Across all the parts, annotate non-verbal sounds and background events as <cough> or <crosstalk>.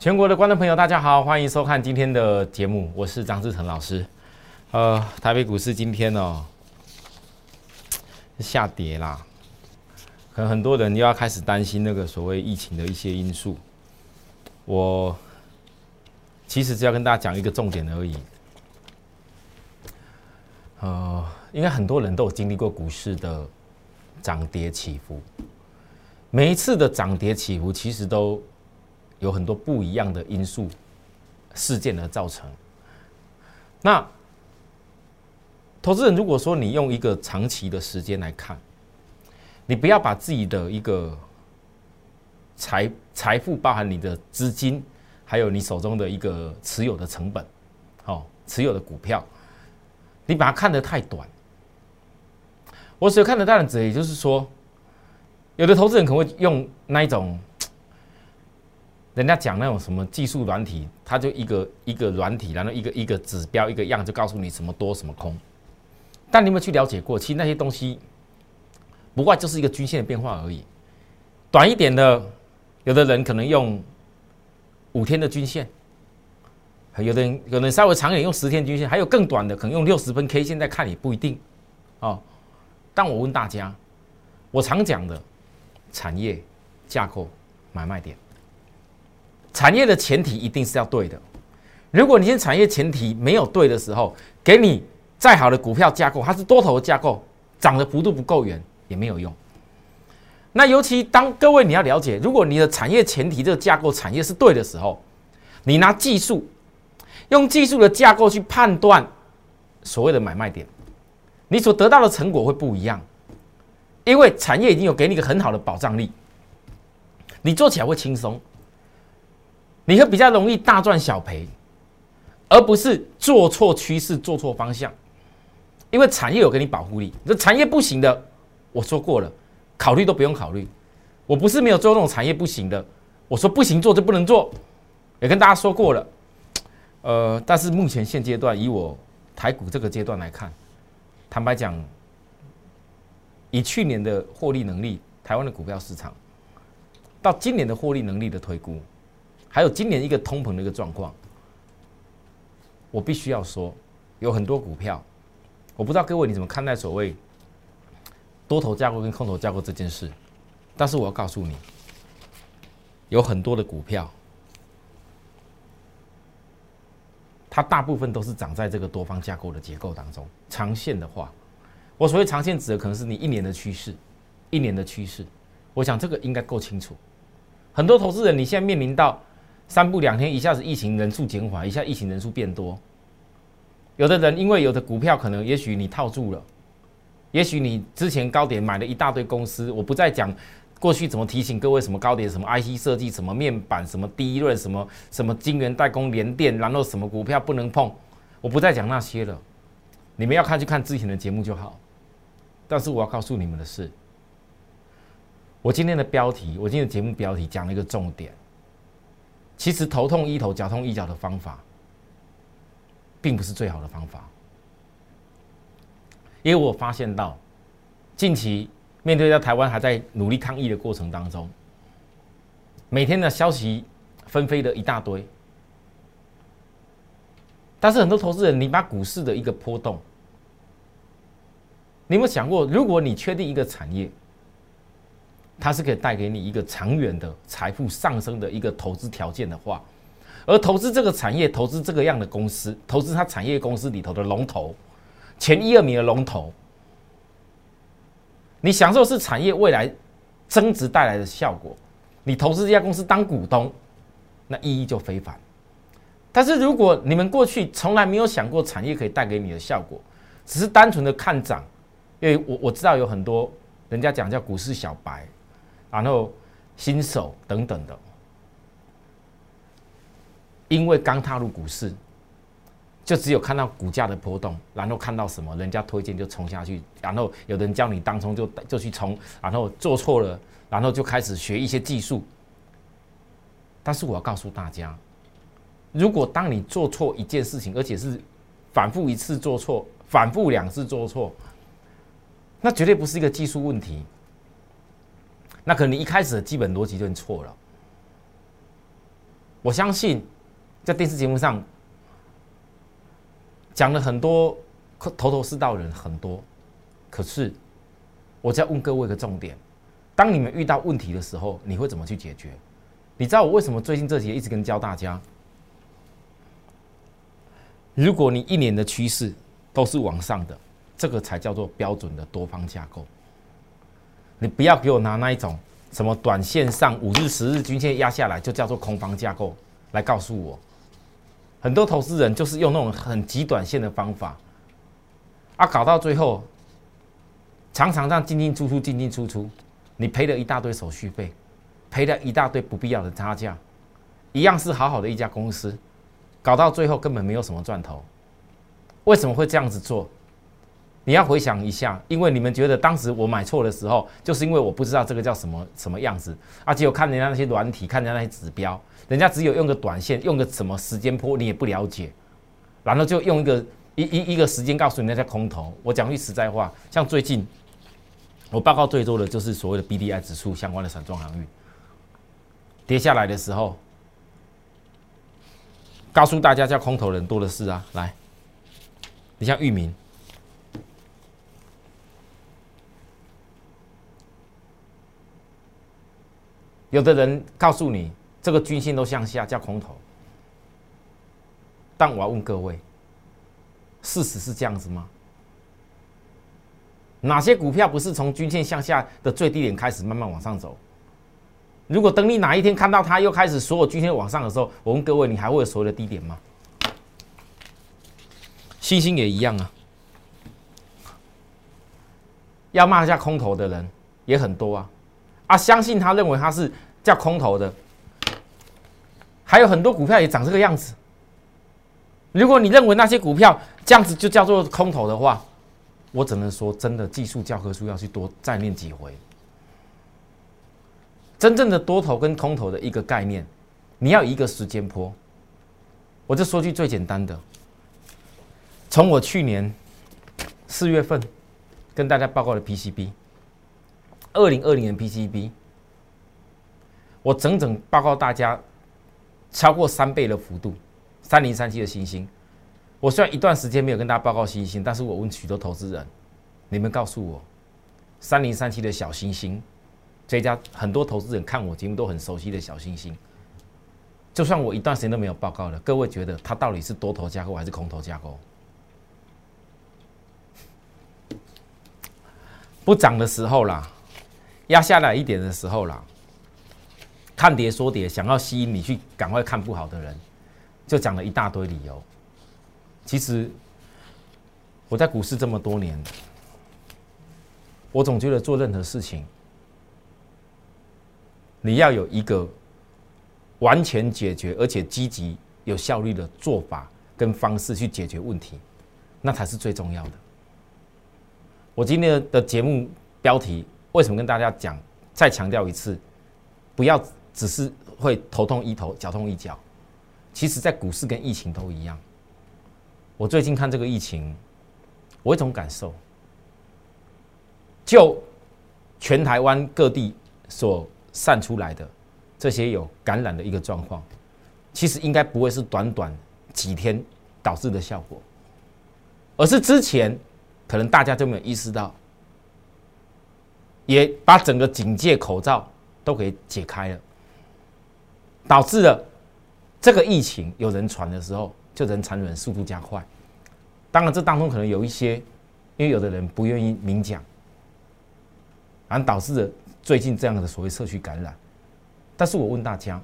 全国的观众朋友，大家好，欢迎收看今天的节目，我是张志成老师。呃，台北股市今天哦下跌啦，可能很多人又要开始担心那个所谓疫情的一些因素。我其实只要跟大家讲一个重点而已。呃，应该很多人都有经历过股市的涨跌起伏，每一次的涨跌起伏其实都有很多不一样的因素事件而造成。那投资人如果说你用一个长期的时间来看，你不要把自己的一个财财富，包含你的资金，还有你手中的一个持有的成本，哦，持有的股票。你把它看得太短，我所看得太短，也就是说，有的投资人可能会用那一种，人家讲那种什么技术软体，它就一个一个软体，然后一个一个指标一个样，就告诉你什么多什么空。但你有没有去了解过？其实那些东西，不过就是一个均线的变化而已。短一点的，有的人可能用五天的均线。有的人可能稍微长一点用十天均线，还有更短的可能用六十分 K 线在看也不一定，哦。但我问大家，我常讲的产业架构买卖点，产业的前提一定是要对的。如果你现在产业前提没有对的时候，给你再好的股票架构，它是多头的架构，涨的幅度不够远也没有用。那尤其当各位你要了解，如果你的产业前提这个架构产业是对的时候，你拿技术。用技术的架构去判断所谓的买卖点，你所得到的成果会不一样，因为产业已经有给你一个很好的保障力，你做起来会轻松，你会比较容易大赚小赔，而不是做错趋势、做错方向，因为产业有给你保护力。这产业不行的，我说过了，考虑都不用考虑。我不是没有做那种产业不行的，我说不行做就不能做，也跟大家说过了。呃，但是目前现阶段，以我台股这个阶段来看，坦白讲，以去年的获利能力，台湾的股票市场，到今年的获利能力的推估，还有今年一个通膨的一个状况，我必须要说，有很多股票，我不知道各位你怎么看待所谓多头架构跟空头架构这件事，但是我要告诉你，有很多的股票。它大部分都是长在这个多方架构的结构当中。长线的话，我所谓长线指的可能是你一年的趋势，一年的趋势。我想这个应该够清楚。很多投资人，你现在面临到三步两天，一下子疫情人数减缓，一下疫情人数变多。有的人因为有的股票可能，也许你套住了，也许你之前高点买了一大堆公司，我不再讲。过去怎么提醒各位什么高点什么 IC 设计什么面板什么第一润什么什么晶圆代工联电然后什么股票不能碰，我不再讲那些了，你们要看就看之前的节目就好。但是我要告诉你们的是，我今天的标题，我今天的节目标题讲了一个重点，其实头痛医头脚痛医脚的方法，并不是最好的方法，因为我发现到近期。面对在台湾还在努力抗疫的过程当中，每天的消息纷飞的一大堆，但是很多投资人，你把股市的一个波动，你有没有想过，如果你确定一个产业，它是可以带给你一个长远的财富上升的一个投资条件的话，而投资这个产业，投资这个样的公司，投资它产业公司里头的龙头，前一二名的龙头。你享受是产业未来增值带来的效果，你投资这家公司当股东，那意义就非凡。但是如果你们过去从来没有想过产业可以带给你的效果，只是单纯的看涨，因为我我知道有很多人家讲叫股市小白，然后新手等等的，因为刚踏入股市。就只有看到股价的波动，然后看到什么人家推荐就冲下去，然后有人叫你当冲就就去冲，然后做错了，然后就开始学一些技术。但是我要告诉大家，如果当你做错一件事情，而且是反复一次做错，反复两次做错，那绝对不是一个技术问题，那可能你一开始的基本逻辑就错了。我相信在电视节目上讲了很多头头是道的人很多，可是我在问各位一个重点：当你们遇到问题的时候，你会怎么去解决？你知道我为什么最近这几天一直跟教大家？如果你一年的趋势都是往上的，这个才叫做标准的多方架构。你不要给我拿那一种什么短线上五日、十日均线压下来就叫做空方架构来告诉我。很多投资人就是用那种很极短线的方法，啊，搞到最后常常让进进出出、进进出出，你赔了一大堆手续费，赔了一大堆不必要的差价，一样是好好的一家公司。搞到最后根本没有什么赚头，为什么会这样子做？你要回想一下，因为你们觉得当时我买错的时候，就是因为我不知道这个叫什么什么样子，而且我看人家那些软体，看人家那些指标，人家只有用个短线，用个什么时间波，你也不了解，然后就用一个一一一个时间告诉你那叫空头。我讲句实在话，像最近我报告最多的就是所谓的 B D I 指数相关的散装航运跌下来的时候。告诉大家，叫空头人多的是啊！来，你像域名，有的人告诉你这个均线都向下，叫空头。但我要问各位，事实是这样子吗？哪些股票不是从均线向下的最低点开始慢慢往上走？如果等你哪一天看到它又开始所有均线往上的时候，我问各位，你还会有所谓的低点吗？星星也一样啊，要骂一下空头的人也很多啊，啊，相信他认为他是叫空头的，还有很多股票也长这个样子。如果你认为那些股票这样子就叫做空头的话，我只能说，真的技术教科书要去多再念几回。真正的多头跟空头的一个概念，你要一个时间坡。我就说句最简单的，从我去年四月份跟大家报告的 PCB，二零二零年 PCB，我整整报告大家超过三倍的幅度，三零三七的星星。我虽然一段时间没有跟大家报告星星，但是我问许多投资人，你们告诉我，三零三七的小星星。这家很多投资人看我节目都很熟悉的小星星，就算我一段时间都没有报告了，各位觉得它到底是多头架构还是空头架构？不涨的时候啦，压下来一点的时候啦，看跌说跌，想要吸引你去赶快看不好的人，就讲了一大堆理由。其实我在股市这么多年，我总觉得做任何事情。你要有一个完全解决而且积极有效率的做法跟方式去解决问题，那才是最重要的。我今天的节目标题为什么跟大家讲？再强调一次，不要只是会头痛医头，脚痛医脚。其实，在股市跟疫情都一样。我最近看这个疫情，我一种感受，就全台湾各地所。散出来的这些有感染的一个状况，其实应该不会是短短几天导致的效果，而是之前可能大家就没有意识到，也把整个警戒口罩都给解开了，导致了这个疫情有人传的时候，就人传人速度加快。当然，这当中可能有一些，因为有的人不愿意明讲，而导致了。最近这样的所谓社区感染，但是我问大家，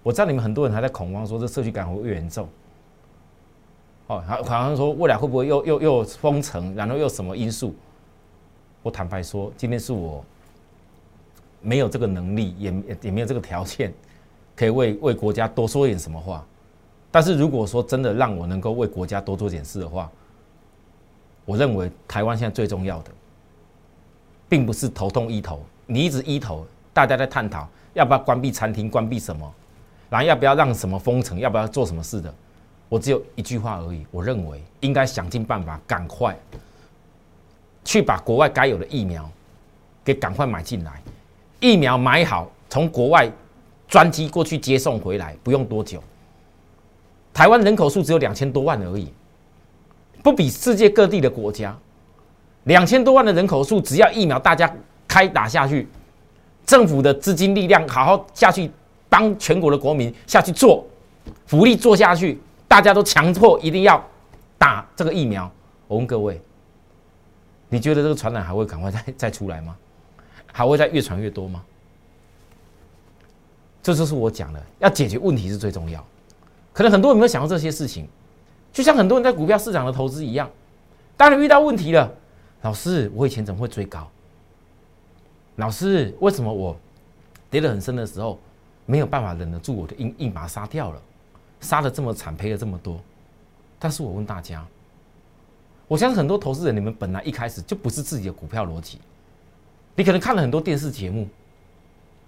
我知道你们很多人还在恐慌，说这社区感染会越严重。哦，好，好像说未来会不会又又又封城，然后又什么因素？我坦白说，今天是我没有这个能力，也也没有这个条件，可以为为国家多说一点什么话。但是如果说真的让我能够为国家多做点事的话，我认为台湾现在最重要的，并不是头痛医头。你一直医头，大家在探讨要不要关闭餐厅，关闭什么，然后要不要让什么封城，要不要做什么事的。我只有一句话而已，我认为应该想尽办法，赶快去把国外该有的疫苗给赶快买进来，疫苗买好，从国外专机过去接送回来，不用多久。台湾人口数只有两千多万而已，不比世界各地的国家。两千多万的人口数，只要疫苗大家开打下去，政府的资金力量好好下去帮全国的国民下去做福利做下去，大家都强迫一定要打这个疫苗。我问各位，你觉得这个传染还会赶快再 <laughs> 再出来吗？还会再越传越多吗？这就是我讲的，要解决问题是最重要。可能很多人没有想到这些事情，就像很多人在股票市场的投资一样，当你遇到问题了，老师，我以前怎么会追高？老师，为什么我跌得很深的时候没有办法忍得住，我就硬硬把它杀掉了，杀的这么惨，赔了这么多？但是我问大家，我相信很多投资人，你们本来一开始就不是自己的股票逻辑，你可能看了很多电视节目。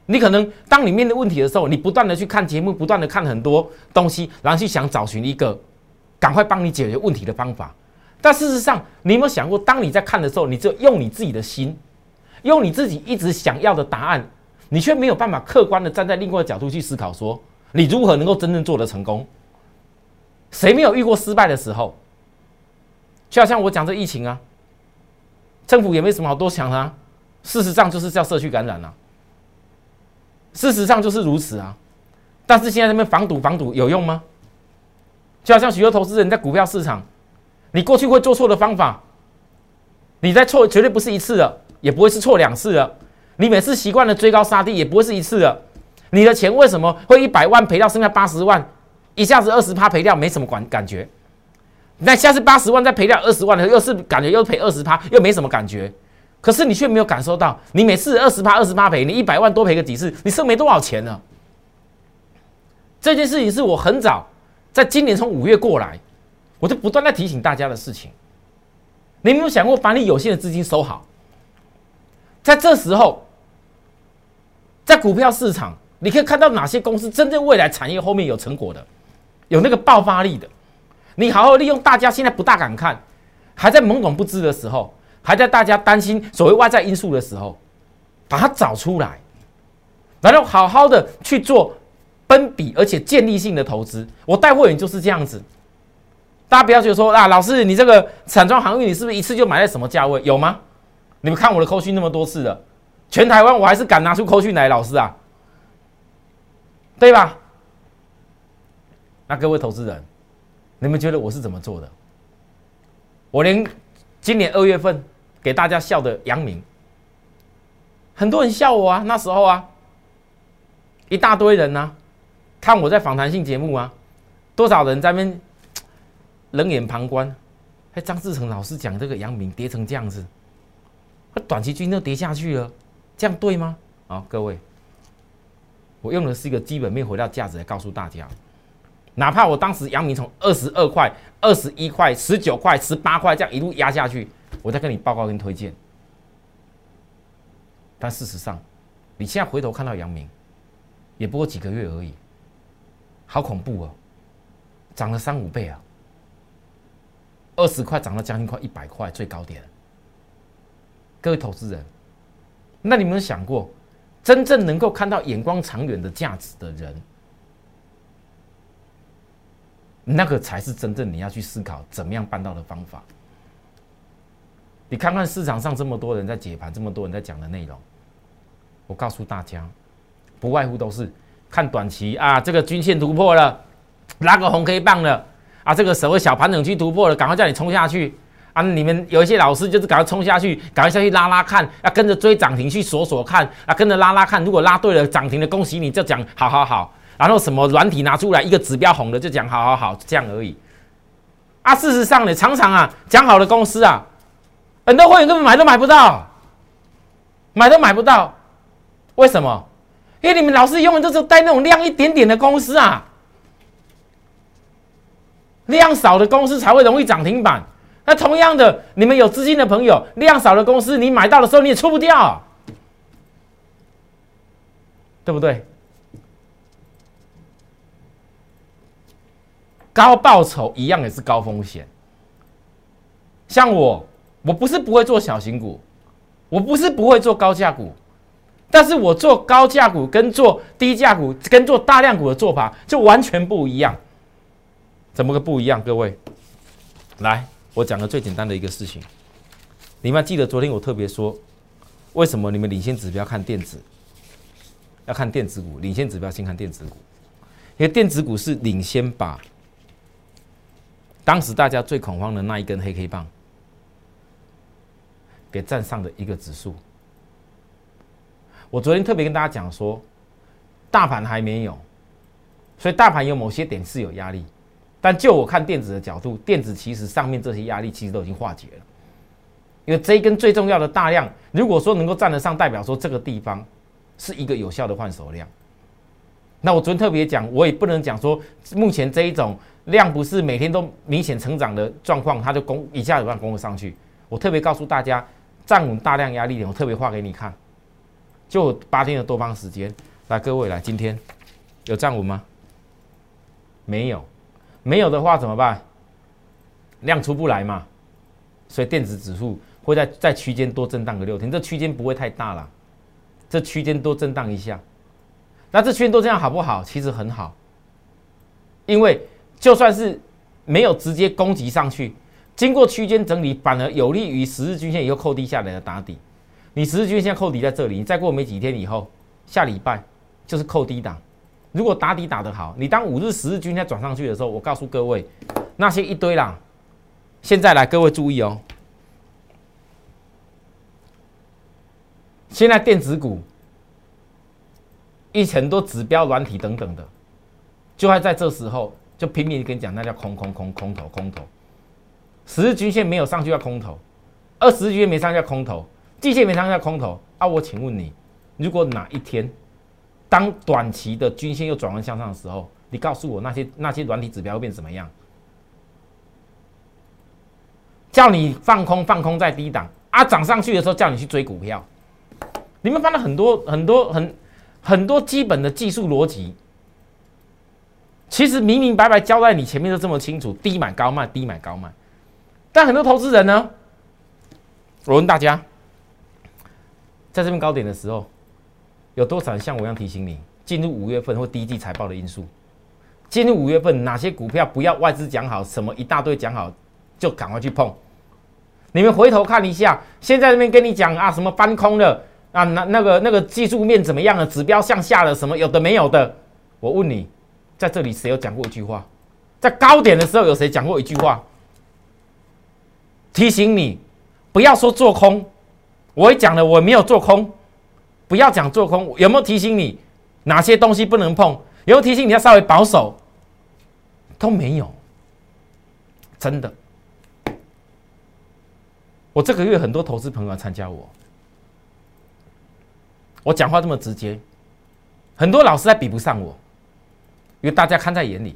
你可能当你面对问题的时候，你不断的去看节目，不断的看很多东西，然后去想找寻一个赶快帮你解决问题的方法。但事实上，你有没有想过，当你在看的时候，你只有用你自己的心，用你自己一直想要的答案，你却没有办法客观的站在另外的角度去思考，说你如何能够真正做得成功？谁没有遇过失败的时候？就好像我讲这疫情啊，政府也没什么好多想啊，事实上就是叫社区感染啊。事实上就是如此啊，但是现在这边防堵防堵有用吗？就好像许多投资人在股票市场，你过去会做错的方法，你在错绝对不是一次了，也不会是错两次了。你每次习惯了追高杀低，也不会是一次了。你的钱为什么会一百万赔掉剩下八十万，一下子二十趴赔掉没什么感感觉？那下次八十万再赔掉二十万的，又是感觉又赔二十趴，又没什么感觉。可是你却没有感受到，你每次二十趴、二十八赔，你一百万多赔个几次，你剩没多少钱呢？这件事情是我很早在今年从五月过来，我就不断在提醒大家的事情。你有没有想过把你有限的资金收好？在这时候，在股票市场，你可以看到哪些公司真正未来产业后面有成果的，有那个爆发力的，你好好利用大家现在不大敢看，还在懵懂不知的时候。还在大家担心所谓外在因素的时候，把它找出来，然后好好的去做分比而且建立性的投资。我带货员就是这样子，大家不要觉得说啊，老师你这个散装航运你是不是一次就买在什么价位？有吗？你们看我的扣讯那么多次了，全台湾我还是敢拿出扣讯来，老师啊，对吧？那各位投资人，你们觉得我是怎么做的？我连今年二月份。给大家笑的杨明，很多人笑我啊，那时候啊，一大堆人呢，看我在访谈性节目啊，多少人在那边冷眼旁观。哎，张志成老师讲这个杨明跌成这样子，短期均都跌下去了，这样对吗？啊，各位，我用的是一个基本面回到价值来告诉大家，哪怕我当时杨明从二十二块、二十一块、十九块、十八块这样一路压下去。我再跟你报告跟推荐，但事实上，你现在回头看到阳明，也不过几个月而已，好恐怖哦，涨了三五倍啊，二十块涨到将近快一百块最高点。各位投资人，那你们有想过，真正能够看到眼光长远的价值的人，那个才是真正你要去思考怎么样办到的方法。你看看市场上这么多人在解盘，这么多人在讲的内容，我告诉大家，不外乎都是看短期啊，这个均线突破了，拉个红 K 棒了啊，这个所谓小盘整区突破了，赶快叫你冲下去啊！你们有一些老师就是赶快冲下去，赶快下去拉拉看，要跟着追涨停去锁锁看啊，跟着拉拉看，如果拉对了涨停的，恭喜你，就讲好好好，然后什么软体拿出来一个指标红的就讲好好好，这样而已啊。事实上呢，常常啊讲好的公司啊。很多会员根本买都买不到，买都买不到，为什么？因为你们老是永远都是带那种量一点点的公司啊，量少的公司才会容易涨停板。那同样的，你们有资金的朋友，量少的公司你买到的时候你也出不掉，对不对？高报酬一样也是高风险，像我。我不是不会做小型股，我不是不会做高价股，但是我做高价股跟做低价股跟做大量股的做法就完全不一样。怎么个不一样？各位，来，我讲个最简单的一个事情。你们记得昨天我特别说，为什么你们领先指标看电子，要看电子股，领先指标先看电子股，因为电子股是领先把当时大家最恐慌的那一根黑 K 棒给站上的一个指数。我昨天特别跟大家讲说，大盘还没有，所以大盘有某些点是有压力，但就我看电子的角度，电子其实上面这些压力其实都已经化解了，因为这一根最重要的大量，如果说能够站得上，代表说这个地方是一个有效的换手量。那我昨天特别讲，我也不能讲说目前这一种量不是每天都明显成长的状况，它就攻一下子让攻了上去。我特别告诉大家，站稳大量压力点，我特别画给你看。就八天的多方时间，来各位来，今天有站稳吗？没有，没有的话怎么办？量出不来嘛，所以电子指数会在在区间多震荡个六天，这区间不会太大了，这区间多震荡一下，那这区间多这样好不好？其实很好，因为就算是没有直接攻击上去，经过区间整理，反而有利于十日均线以后扣低下来的打底。你十日均线扣底在这里，你再过没几天以后，下礼拜就是扣低档。如果打底打得好，你当五日、十日均线转上去的时候，我告诉各位，那些一堆啦。现在来，各位注意哦。现在电子股一很多指标、软体等等的，就还在这时候就拼命跟你讲，那叫空空空空头空头。十日均线没有上去要空头，二十日均线没上去要空头。季线没上叫空头啊！我请问你，如果哪一天当短期的均线又转弯向上的时候，你告诉我那些那些软体指标会变怎么样？叫你放空放空在低档啊，涨上去的时候叫你去追股票。你们翻了很多很多很很多基本的技术逻辑，其实明明白白交代你前面都这么清楚，低买高卖，低买高卖。但很多投资人呢，我问大家。在这边高点的时候，有多少人像我一样提醒你，进入五月份或第一季财报的因素？进入五月份哪些股票不要外资讲好，什么一大堆讲好，就赶快去碰。你们回头看一下，现在这边跟你讲啊，什么翻空了啊，那那个那个技术面怎么样了？指标向下了，什么有的没有的？我问你，在这里谁有讲过一句话？在高点的时候有谁讲过一句话？提醒你，不要说做空。我也讲了，我没有做空，不要讲做空。有没有提醒你哪些东西不能碰？有没有提醒你要稍微保守？都没有，真的。我这个月很多投资朋友来参加我，我讲话这么直接，很多老师还比不上我，因为大家看在眼里，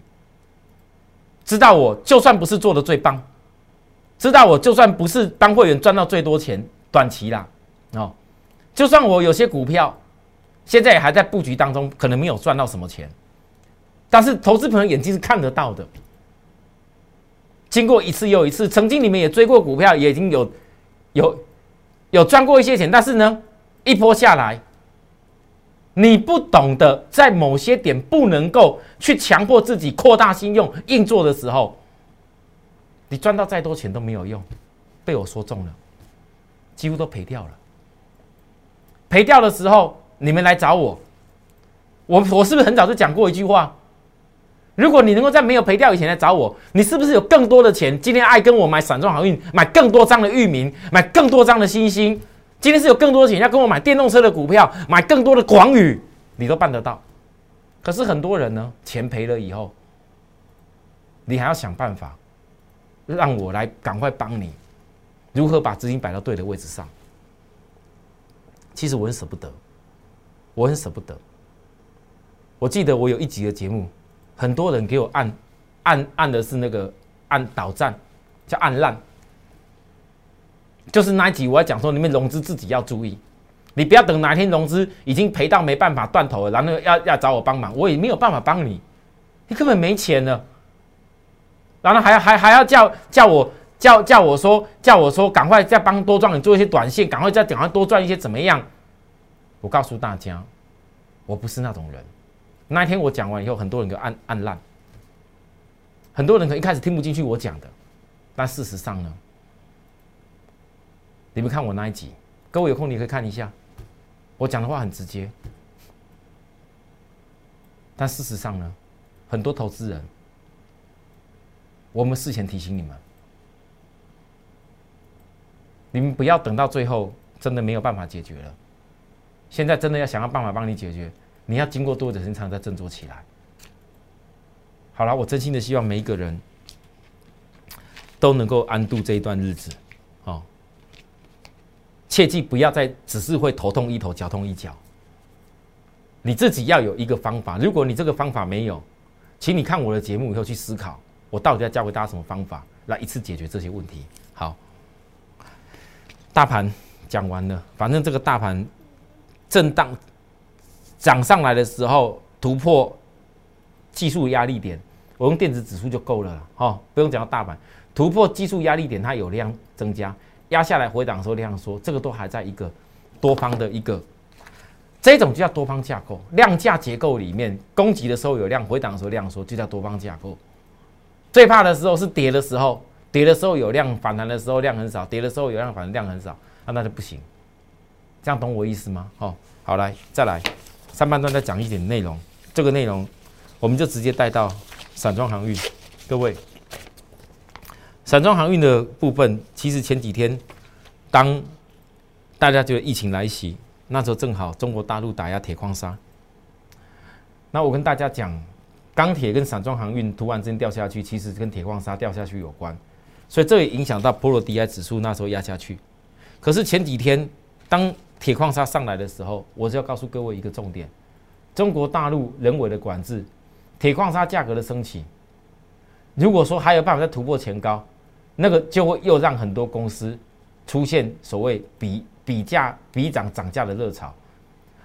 知道我就算不是做的最棒，知道我就算不是帮会员赚到最多钱。短期啦，哦，就算我有些股票现在也还在布局当中，可能没有赚到什么钱，但是投资朋友眼睛是看得到的。经过一次又一次，曾经你们也追过股票，也已经有有有赚过一些钱，但是呢，一波下来，你不懂得在某些点不能够去强迫自己扩大信用硬做的时候，你赚到再多钱都没有用，被我说中了。几乎都赔掉了。赔掉的时候，你们来找我，我我是不是很早就讲过一句话？如果你能够在没有赔掉以前来找我，你是不是有更多的钱？今天爱跟我买散装好运，买更多张的域名，买更多张的星星。今天是有更多的钱要跟我买电动车的股票，买更多的广宇，你都办得到。可是很多人呢，钱赔了以后，你还要想办法让我来赶快帮你。如何把资金摆到对的位置上？其实我很舍不得，我很舍不得。我记得我有一集的节目，很多人给我按按按的是那个按倒站，叫按烂。就是那一集我要讲说，你们融资自己要注意，你不要等哪天融资已经赔到没办法断头了，然后要要找我帮忙，我也没有办法帮你，你根本没钱了，然后还还还要叫叫我。叫叫我说，叫我说，赶快再帮多赚，你做一些短线，赶快再赶快多赚一些，怎么样？我告诉大家，我不是那种人。那一天我讲完以后，很多人就按按烂，很多人可能一开始听不进去我讲的，但事实上呢，你们看我那一集，各位有空你可以看一下，我讲的话很直接，但事实上呢，很多投资人，我们事前提醒你们，你们不要等到最后真的没有办法解决了，现在真的要想要办法帮你解决。你要经过多久时间才能再振作起来？好了，我真心的希望每一个人都能够安度这一段日子，切记不要再只是会头痛一头，脚痛一脚。你自己要有一个方法。如果你这个方法没有，请你看我的节目以后去思考，我到底要教给大家什么方法来一次解决这些问题。好，大盘讲完了，反正这个大盘震荡。涨上来的时候突破技术压力点，我用电子指数就够了哈，不用讲到大盘突破技术压力点，它有量增加，压下来回档的时候量缩，这个都还在一个多方的一个这种就叫多方架构，量价结构里面攻击的时候有量，回档的时候量缩，就叫多方架构。最怕的时候是跌的时候，跌的时候有量，反弹的时候量很少，跌的时候有量，反弹量很少，那那就不行。这样懂我意思吗？哦，好来再来。上半段再讲一点内容，这个内容我们就直接带到散装航运。各位，散装航运的部分，其实前几天当大家觉得疫情来袭，那时候正好中国大陆打压铁矿砂。那我跟大家讲，钢铁跟散装航运突然间掉下去，其实跟铁矿砂掉下去有关，所以这也影响到波罗的海指数那时候压下去。可是前几天当铁矿砂上来的时候，我就要告诉各位一个重点：中国大陆人为的管制，铁矿砂价格的升起。如果说还有办法再突破前高，那个就会又让很多公司出现所谓比比价比涨涨价的热潮。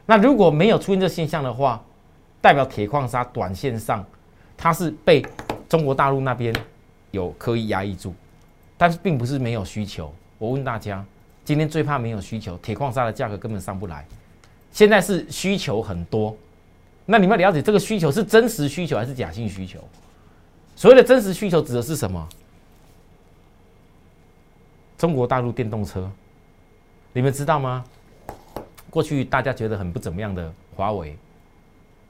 那如果没有出现这现象的话，代表铁矿砂短线上它是被中国大陆那边有刻意压抑住，但是并不是没有需求。我问大家。今天最怕没有需求，铁矿砂的价格根本上不来。现在是需求很多，那你们了解这个需求是真实需求还是假性需求？所谓的真实需求指的是什么？中国大陆电动车，你们知道吗？过去大家觉得很不怎么样的华为，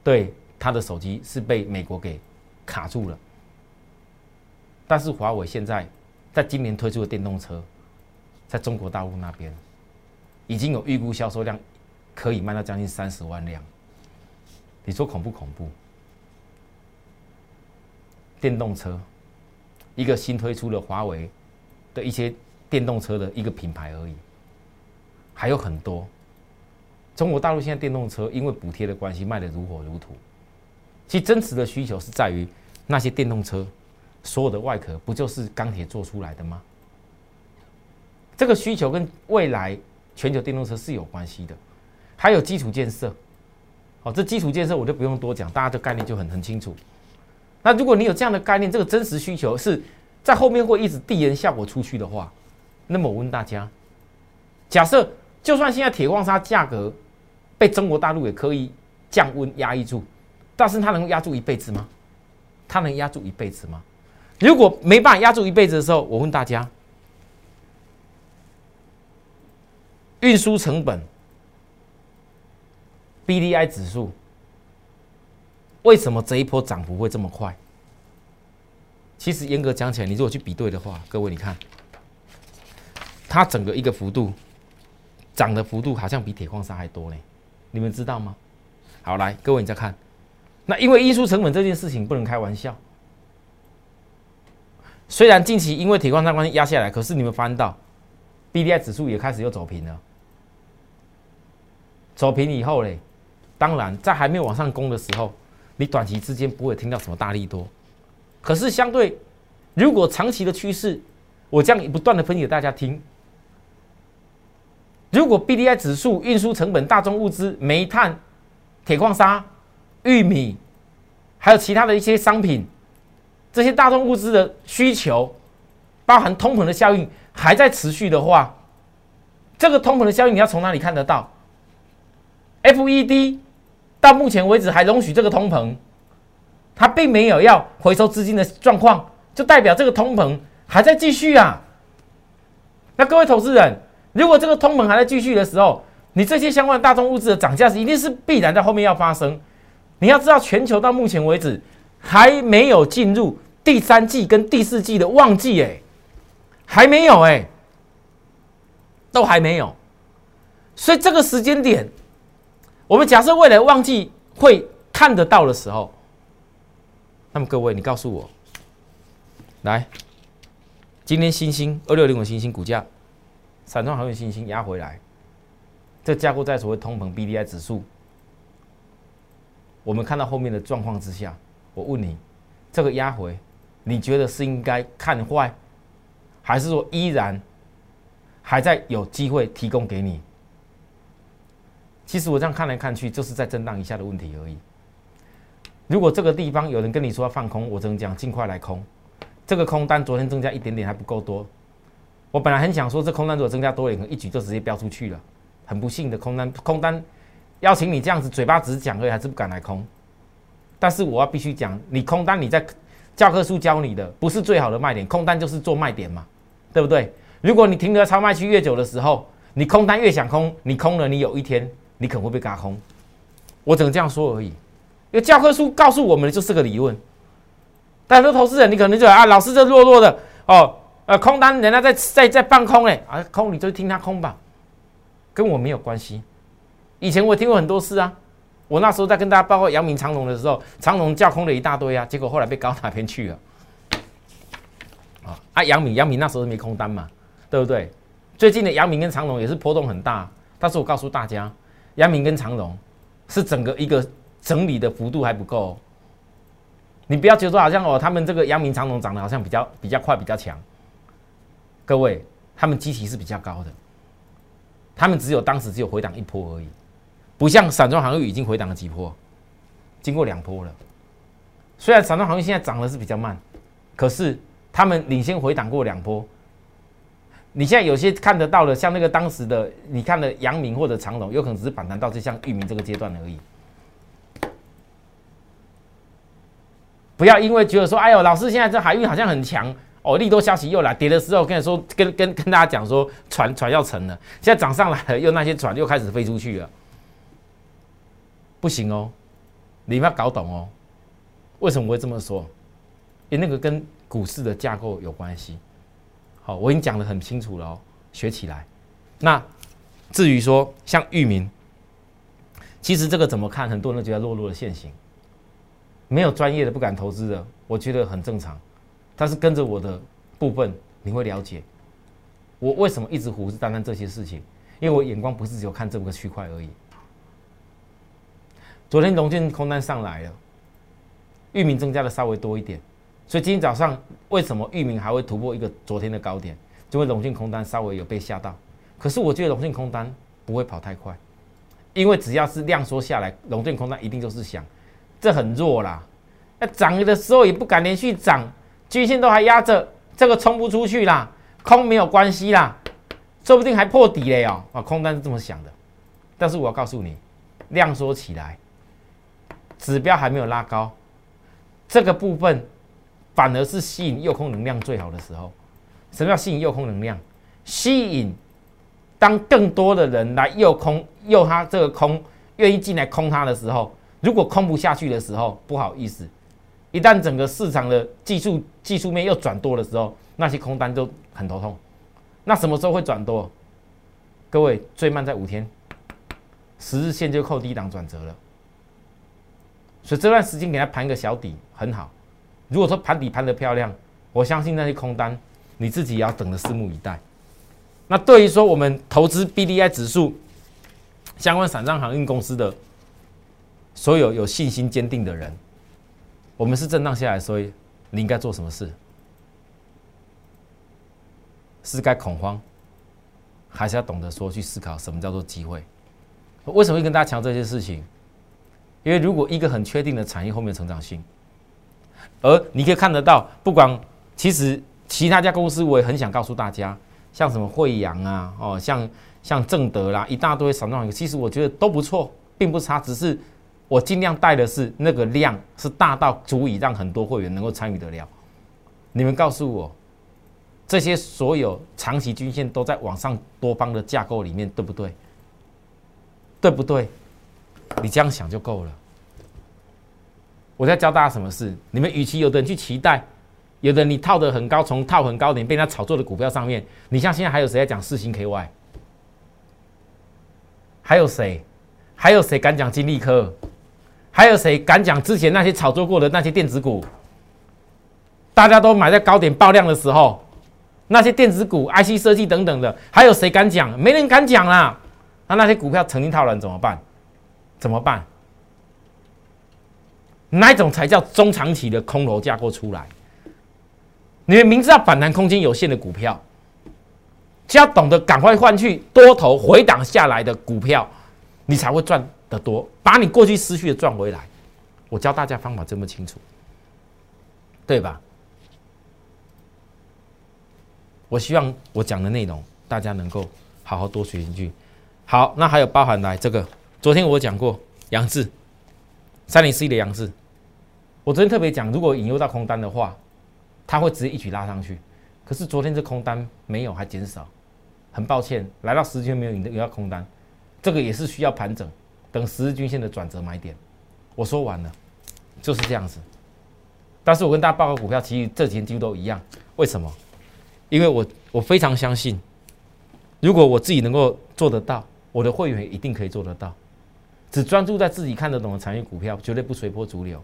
对他的手机是被美国给卡住了。但是华为现在在今年推出的电动车。在中国大陆那边，已经有预估销售量可以卖到将近三十万辆。你说恐不恐怖？电动车，一个新推出的华为的一些电动车的一个品牌而已，还有很多。中国大陆现在电动车因为补贴的关系卖的如火如荼。其实真实的需求是在于那些电动车所有的外壳不就是钢铁做出来的吗？这个需求跟未来全球电动车是有关系的，还有基础建设。好，这基础建设我就不用多讲，大家的概念就很很清楚。那如果你有这样的概念，这个真实需求是在后面会一直递延效果出去的话，那么我问大家：假设就算现在铁矿砂价格被中国大陆也可以降温压抑住，但是它能压住一辈子吗？它能压住一辈子吗？如果没办法压住一辈子的时候，我问大家。运输成本，B D I 指数，为什么这一波涨幅会这么快？其实严格讲起来，你如果去比对的话，各位你看，它整个一个幅度涨的幅度好像比铁矿砂还多呢，你们知道吗？好，来各位你再看，那因为运输成本这件事情不能开玩笑。虽然近期因为铁矿砂关系压下来，可是你们发现到 B D I 指数也开始又走平了。走平以后嘞，当然在还没有往上攻的时候，你短期之间不会听到什么大力多。可是相对，如果长期的趋势，我这样不断的分析给大家听。如果 B D I 指数、运输成本、大宗物资、煤炭、铁矿砂、玉米，还有其他的一些商品，这些大宗物资的需求，包含通膨的效应还在持续的话，这个通膨的效应你要从哪里看得到？FED 到目前为止还容许这个通膨，它并没有要回收资金的状况，就代表这个通膨还在继续啊。那各位投资人，如果这个通膨还在继续的时候，你这些相关大宗物质的涨价是一定是必然在后面要发生。你要知道，全球到目前为止还没有进入第三季跟第四季的旺季，哎，还没有，哎，都还没有。所以这个时间点，我们假设未来旺季会看得到的时候，那么各位，你告诉我，来，今天星星二六零五星星股价，散装航运信心压回来。这架构在所谓通膨 B D I 指数，我们看到后面的状况之下，我问你，这个压回，你觉得是应该看坏，还是说依然还在有机会提供给你？其实我这样看来看去，就是在震荡一下的问题而已。如果这个地方有人跟你说要放空，我只能讲尽快来空。这个空单昨天增加一点点还不够多，我本来很想说这空单如果增加多一点，一举就直接飙出去了。很不幸的空单，空单邀请你这样子，嘴巴只是讲而已，还是不敢来空。但是我要必须讲，你空单你在教科书教你的不是最好的卖点，空单就是做卖点嘛，对不对？如果你停留超卖区越久的时候，你空单越想空，你空了，你有一天你可能会被嘎空。我只能这样说而已，因为教科书告诉我们的就是个理论。但是投资人你可能就啊，老师这弱弱的哦，呃，空单人家在在在放空哎，啊空你就听他空吧。跟我没有关系。以前我听过很多次啊，我那时候在跟大家报告阳明长隆的时候，长隆架空了一大堆啊，结果后来被搞哪边去了？啊啊，阳明阳明那时候没空单嘛，对不对？最近的阳明跟长隆也是波动很大，但是我告诉大家，阳明跟长隆是整个一个整理的幅度还不够。你不要觉得好像哦，他们这个阳明长隆涨得好像比较比较快比较强。各位，他们基期是比较高的。他们只有当时只有回档一波而已，不像散装航运已经回档了几波，经过两波了。虽然散装航运现在涨的是比较慢，可是他们领先回档过两波。你现在有些看得到的，像那个当时的你看的阳明或者长隆，有可能只是反弹到就像域名这个阶段而已。不要因为觉得说，哎呦，老师现在这海运好像很强。哦，利多消息又来，跌的时候跟你说，跟跟跟大家讲说，船船要沉了。现在涨上来了，又那些船又开始飞出去了，不行哦，你们要搞懂哦。为什么会这么说？因那个跟股市的架构有关系。好，我已经讲得很清楚了哦，学起来。那至于说像域名，其实这个怎么看，很多人觉得落入了陷阱，没有专业的不敢投资的，我觉得很正常。但是跟着我的部分，你会了解我为什么一直虎视眈眈这些事情，因为我眼光不是只有看这么个区块而已。昨天龙券空单上来了，域名增加的稍微多一点，所以今天早上为什么域名还会突破一个昨天的高点？因为龙券空单稍微有被吓到。可是我觉得龙券空单不会跑太快，因为只要是量缩下来，龙券空单一定就是想，这很弱啦。那涨的时候也不敢连续涨。均线都还压着，这个冲不出去啦，空没有关系啦，说不定还破底嘞哦。啊，空单是这么想的，但是我要告诉你，量缩起来，指标还没有拉高，这个部分反而是吸引诱空能量最好的时候。什么叫吸引诱空能量？吸引当更多的人来诱空，诱他这个空愿意进来空它的时候，如果空不下去的时候，不好意思。一旦整个市场的技术技术面又转多的时候，那些空单都很头痛。那什么时候会转多？各位，最慢在五天，十日线就扣低档转折了。所以这段时间给它盘个小底很好。如果说盘底盘得漂亮，我相信那些空单你自己也要等着拭目以待。那对于说我们投资 B D I 指数相关散装航运公司的所有有信心坚定的人。我们是震荡下来，所以你应该做什么事？是该恐慌，还是要懂得说去思考什么叫做机会？为什么会跟大家强调这些事情？因为如果一个很确定的产业后面成长性，而你可以看得到，不管其实其他家公司，我也很想告诉大家，像什么惠阳啊，哦，像像正德啦，一大堆散装其实我觉得都不错。并不差，只是我尽量带的是那个量是大到足以让很多会员能够参与得了。你们告诉我，这些所有长期均线都在往上多方的架构里面，对不对？对不对？你这样想就够了。我在教大家什么事？你们与其有的人去期待，有的人你套的很高，从套很高点被他炒作的股票上面，你像现在还有谁在讲四星 KY？还有谁？还有谁敢讲金利科？还有谁敢讲之前那些炒作过的那些电子股？大家都买在高点爆量的时候，那些电子股、IC 设计等等的，还有谁敢讲？没人敢讲啦。那那些股票曾经套人怎么办？怎么办？哪一种才叫中长期的空头架构出来？你们明知道反弹空间有限的股票，就要懂得赶快换去多头回档下来的股票，你才会赚的多，把你过去失去的赚回来。我教大家方法这么清楚，对吧？我希望我讲的内容大家能够好好多学进去。好，那还有包含来这个，昨天我讲过杨志三零四一的杨志，我昨天特别讲，如果引诱到空单的话，它会直接一举拉上去。可是昨天这空单没有，还减少，很抱歉，来到十日均没有引诱到空单，这个也是需要盘整，等十日均线的转折买点。我说完了，就是这样子。但是我跟大家报告股票，其实这几天几乎都一样，为什么？因为我我非常相信，如果我自己能够做得到，我的会员一定可以做得到。只专注在自己看得懂的产业股票，绝对不随波逐流。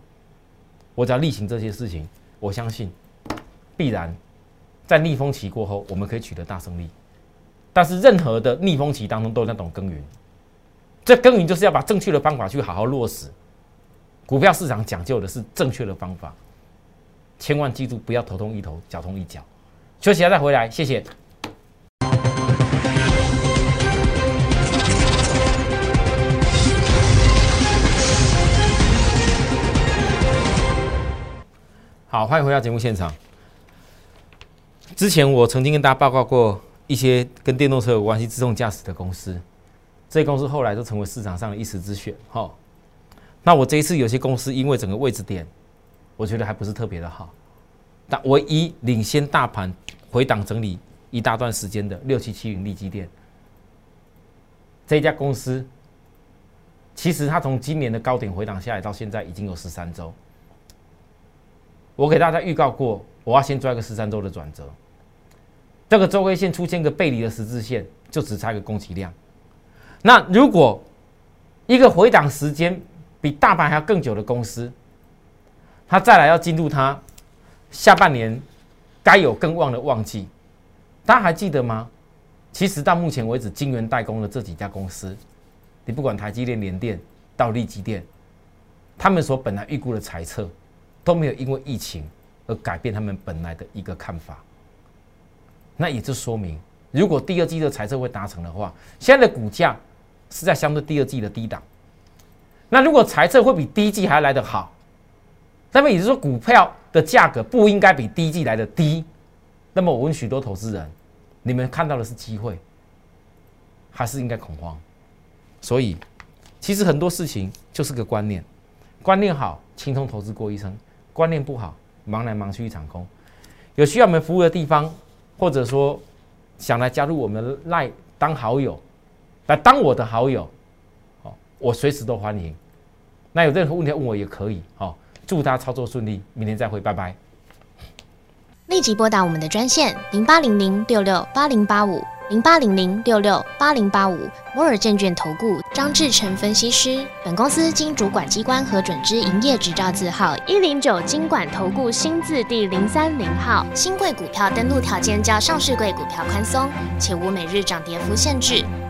我只要例行这些事情，我相信必然在逆风期过后，我们可以取得大胜利。但是任何的逆风期当中，都有那种耕耘。这耕耘就是要把正确的方法去好好落实。股票市场讲究的是正确的方法，千万记住，不要头痛一头，脚痛一脚。休息下再回来，谢谢。好，欢迎回到节目现场。之前我曾经跟大家报告过一些跟电动车有关系、自动驾驶的公司，这些公司后来都成为市场上的一时之选。哈，那我这一次有些公司因为整个位置点，我觉得还不是特别的好。但唯一领先大盘回档整理一大段时间的六七七零利基电，这家公司，其实它从今年的高点回档下来到现在已经有十三周。我给大家预告过，我要先抓一个十三周的转折，这个周 K 线出现个背离的十字线，就只差一个供给量。那如果一个回档时间比大盘还要更久的公司，它再来要进入它。下半年该有更旺的旺季，大家还记得吗？其实到目前为止，晶圆代工的这几家公司，你不管台积电、联电到力积电，他们所本来预估的猜测都没有因为疫情而改变他们本来的一个看法。那也就说明，如果第二季的猜测会达成的话，现在的股价是在相对第二季的低档。那如果财测会比第一季还来得好，那么也就是说股票。的价格不应该比第一季来的低，那么我问许多投资人，你们看到的是机会，还是应该恐慌？所以，其实很多事情就是个观念，观念好，轻松投资过一生；观念不好，忙来忙去一场空。有需要我们服务的地方，或者说想来加入我们赖当好友，来当我的好友，好，我随时都欢迎。那有任何问题问我也可以，好。祝他操作顺利，明天再会，拜拜。立即拨打我们的专线零八零零六六八零八五零八零零六六八零八五摩尔证券投顾张志成分析师。本公司经主管机关核准之营业执照字号一零九金管投顾新字第零三零号。新贵股票登录条件较上市贵股票宽松，且无每日涨跌幅限制。